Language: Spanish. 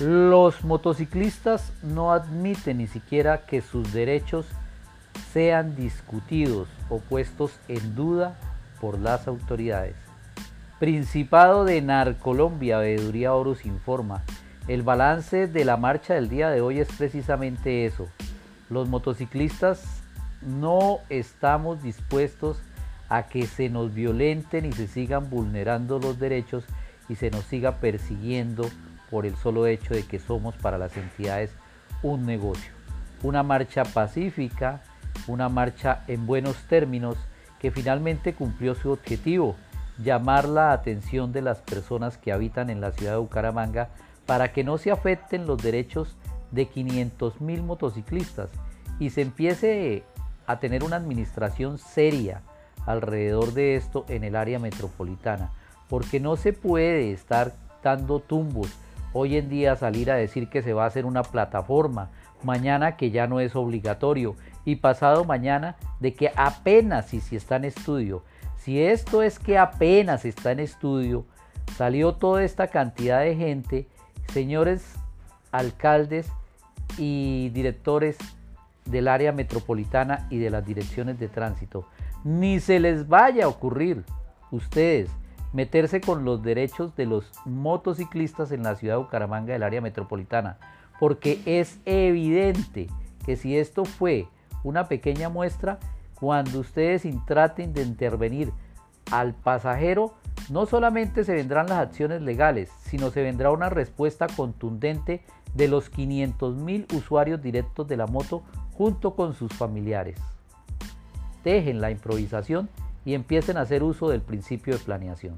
Los motociclistas no admiten ni siquiera que sus derechos sean discutidos o puestos en duda por las autoridades. Principado de Narcolombia, Veeduría Horus informa, el balance de la marcha del día de hoy es precisamente eso. Los motociclistas no estamos dispuestos a que se nos violenten y se sigan vulnerando los derechos y se nos siga persiguiendo por el solo hecho de que somos para las entidades un negocio. Una marcha pacífica, una marcha en buenos términos que finalmente cumplió su objetivo, llamar la atención de las personas que habitan en la ciudad de Bucaramanga para que no se afecten los derechos de 500 mil motociclistas y se empiece a tener una administración seria alrededor de esto en el área metropolitana, porque no se puede estar dando tumbos hoy en día salir a decir que se va a hacer una plataforma, mañana que ya no es obligatorio y pasado mañana de que apenas si, si está en estudio. Si esto es que apenas está en estudio, salió toda esta cantidad de gente, señores alcaldes y directores del área metropolitana y de las direcciones de tránsito. Ni se les vaya a ocurrir ustedes meterse con los derechos de los motociclistas en la ciudad de Bucaramanga del área metropolitana, porque es evidente que si esto fue una pequeña muestra, cuando ustedes traten de intervenir al pasajero, no solamente se vendrán las acciones legales, sino se vendrá una respuesta contundente de los 500 mil usuarios directos de la moto junto con sus familiares. Dejen la improvisación y empiecen a hacer uso del principio de planeación.